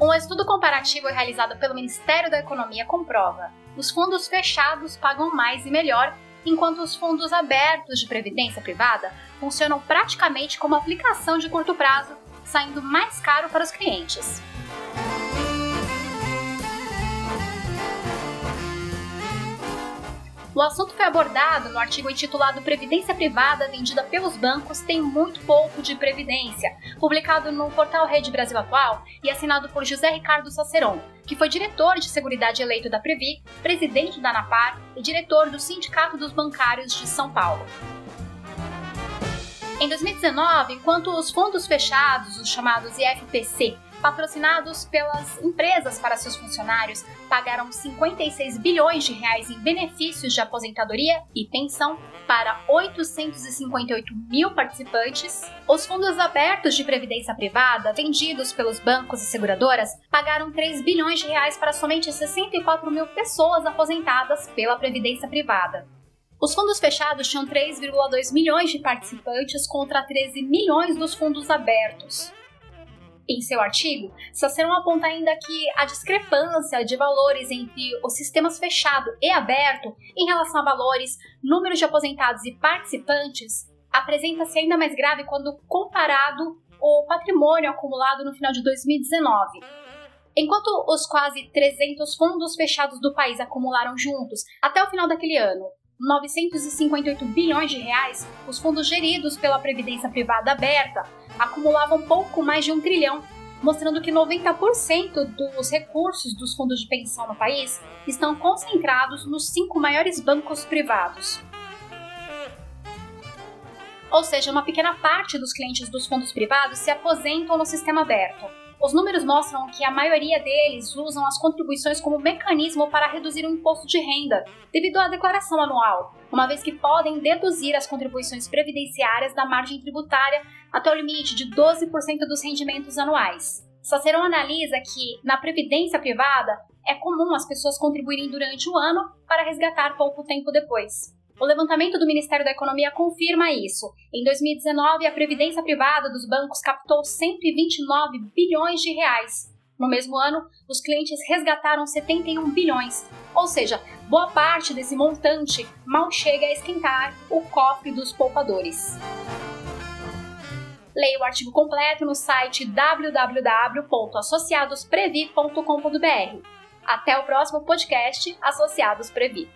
Um estudo comparativo realizado pelo Ministério da Economia comprova: os fundos fechados pagam mais e melhor, enquanto os fundos abertos de previdência privada funcionam praticamente como aplicação de curto prazo, saindo mais caro para os clientes. O assunto foi abordado no artigo intitulado Previdência Privada vendida pelos bancos tem muito pouco de previdência, publicado no portal Rede Brasil Atual e assinado por José Ricardo Saceron, que foi diretor de Seguridade eleito da Previ, presidente da ANAPAR e diretor do Sindicato dos Bancários de São Paulo. Em 2019, enquanto os fundos fechados, os chamados IFPC, patrocinados pelas empresas para seus funcionários, pagaram 56 bilhões de reais em benefícios de aposentadoria e pensão para 858 mil participantes. Os fundos abertos de previdência privada, vendidos pelos bancos e seguradoras, pagaram 3 bilhões de reais para somente 64 mil pessoas aposentadas pela previdência privada. Os fundos fechados tinham 3,2 milhões de participantes contra 13 milhões dos fundos abertos. Em seu artigo, Saceron aponta ainda que a discrepância de valores entre os sistemas fechado e aberto em relação a valores, número de aposentados e participantes apresenta-se ainda mais grave quando comparado o patrimônio acumulado no final de 2019. Enquanto os quase 300 fundos fechados do país acumularam juntos, até o final daquele ano, 958 bilhões de reais, os fundos geridos pela Previdência Privada Aberta acumulavam pouco mais de um trilhão, mostrando que 90% dos recursos dos fundos de pensão no país estão concentrados nos cinco maiores bancos privados. Ou seja, uma pequena parte dos clientes dos fundos privados se aposentam no sistema aberto. Os números mostram que a maioria deles usam as contribuições como mecanismo para reduzir o imposto de renda, devido à declaração anual, uma vez que podem deduzir as contribuições previdenciárias da margem tributária até o limite de 12% dos rendimentos anuais. Saceron analisa que, na previdência privada, é comum as pessoas contribuírem durante o ano para resgatar pouco tempo depois. O levantamento do Ministério da Economia confirma isso. Em 2019, a previdência privada dos bancos captou 129 bilhões de reais. No mesmo ano, os clientes resgataram 71 bilhões, ou seja, boa parte desse montante mal chega a esquentar o cofre dos poupadores. Leia o artigo completo no site www.associadosprevi.com.br. Até o próximo podcast Associados Previ.